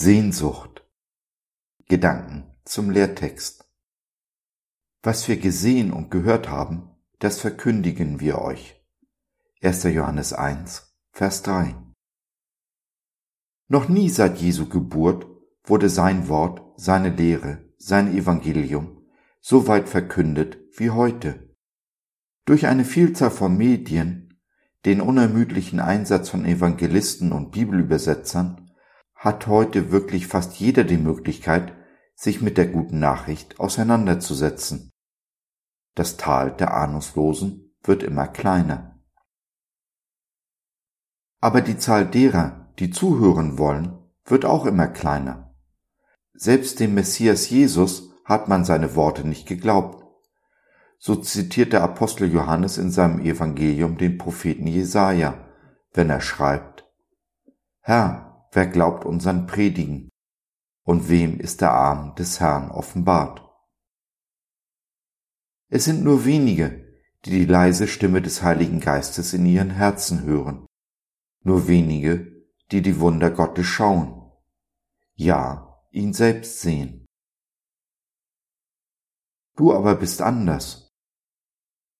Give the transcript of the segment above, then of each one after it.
Sehnsucht. Gedanken zum Lehrtext. Was wir gesehen und gehört haben, das verkündigen wir euch. 1. Johannes 1, Vers 3. Noch nie seit Jesu Geburt wurde sein Wort, seine Lehre, sein Evangelium so weit verkündet wie heute. Durch eine Vielzahl von Medien, den unermüdlichen Einsatz von Evangelisten und Bibelübersetzern, hat heute wirklich fast jeder die Möglichkeit, sich mit der guten Nachricht auseinanderzusetzen. Das Tal der Ahnungslosen wird immer kleiner. Aber die Zahl derer, die zuhören wollen, wird auch immer kleiner. Selbst dem Messias Jesus hat man seine Worte nicht geglaubt. So zitiert der Apostel Johannes in seinem Evangelium den Propheten Jesaja, wenn er schreibt, Herr, wer glaubt unseren Predigen? Und wem ist der Arm des Herrn offenbart? Es sind nur wenige, die die leise Stimme des Heiligen Geistes in ihren Herzen hören, nur wenige, die die Wunder Gottes schauen, ja, ihn selbst sehen. Du aber bist anders.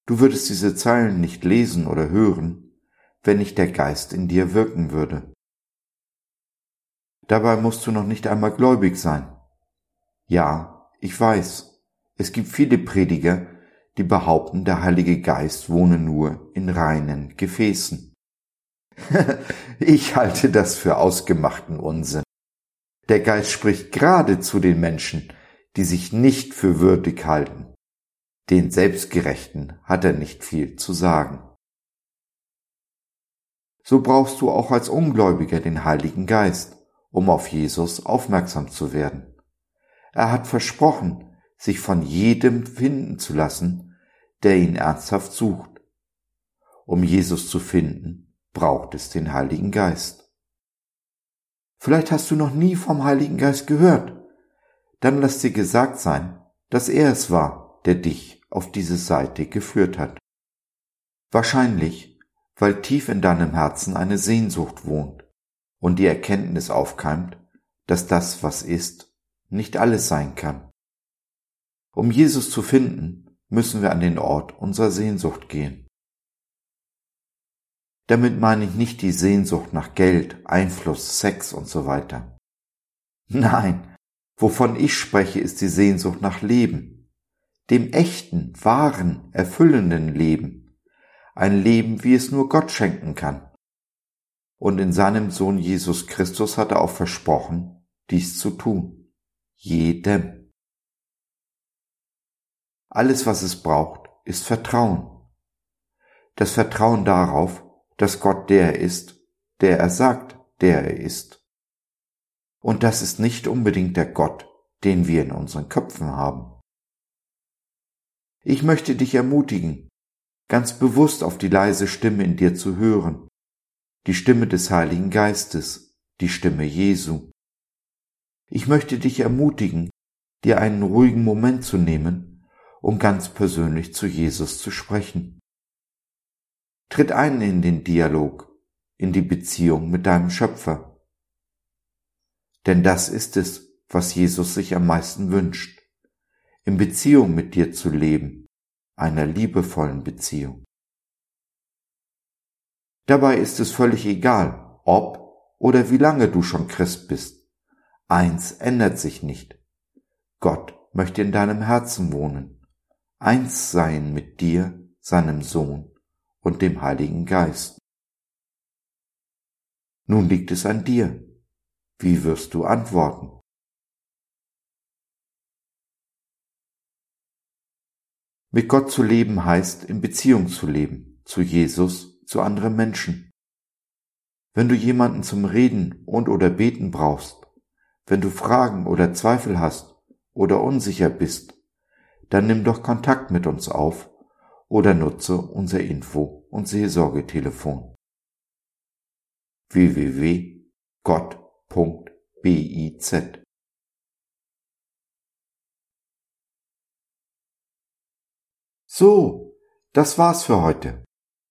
Du würdest diese Zeilen nicht lesen oder hören, wenn nicht der Geist in dir wirken würde. Dabei musst du noch nicht einmal gläubig sein. Ja, ich weiß, es gibt viele Prediger, die behaupten, der Heilige Geist wohne nur in reinen Gefäßen. ich halte das für ausgemachten Unsinn. Der Geist spricht gerade zu den Menschen, die sich nicht für würdig halten. Den Selbstgerechten hat er nicht viel zu sagen. So brauchst du auch als Ungläubiger den Heiligen Geist, um auf Jesus aufmerksam zu werden. Er hat versprochen, sich von jedem finden zu lassen, der ihn ernsthaft sucht. Um Jesus zu finden, braucht es den Heiligen Geist. Vielleicht hast du noch nie vom Heiligen Geist gehört dann lass dir gesagt sein, dass er es war, der dich auf diese Seite geführt hat. Wahrscheinlich, weil tief in deinem Herzen eine Sehnsucht wohnt und die Erkenntnis aufkeimt, dass das, was ist, nicht alles sein kann. Um Jesus zu finden, müssen wir an den Ort unserer Sehnsucht gehen. Damit meine ich nicht die Sehnsucht nach Geld, Einfluss, Sex und so weiter. Nein, Wovon ich spreche, ist die Sehnsucht nach Leben, dem echten, wahren, erfüllenden Leben, ein Leben, wie es nur Gott schenken kann. Und in seinem Sohn Jesus Christus hat er auch versprochen, dies zu tun. Jedem. Alles, was es braucht, ist Vertrauen. Das Vertrauen darauf, dass Gott der ist, der er sagt, der er ist. Und das ist nicht unbedingt der Gott, den wir in unseren Köpfen haben. Ich möchte dich ermutigen, ganz bewusst auf die leise Stimme in dir zu hören, die Stimme des Heiligen Geistes, die Stimme Jesu. Ich möchte dich ermutigen, dir einen ruhigen Moment zu nehmen, um ganz persönlich zu Jesus zu sprechen. Tritt ein in den Dialog, in die Beziehung mit deinem Schöpfer. Denn das ist es, was Jesus sich am meisten wünscht, in Beziehung mit dir zu leben, einer liebevollen Beziehung. Dabei ist es völlig egal, ob oder wie lange du schon Christ bist. Eins ändert sich nicht. Gott möchte in deinem Herzen wohnen, eins sein mit dir, seinem Sohn und dem Heiligen Geist. Nun liegt es an dir, wie wirst du antworten? Mit Gott zu leben heißt, in Beziehung zu leben, zu Jesus, zu anderen Menschen. Wenn du jemanden zum Reden und oder Beten brauchst, wenn du Fragen oder Zweifel hast oder unsicher bist, dann nimm doch Kontakt mit uns auf oder nutze unser Info- und Seelsorgetelefon www.gott biz. So, das war's für heute.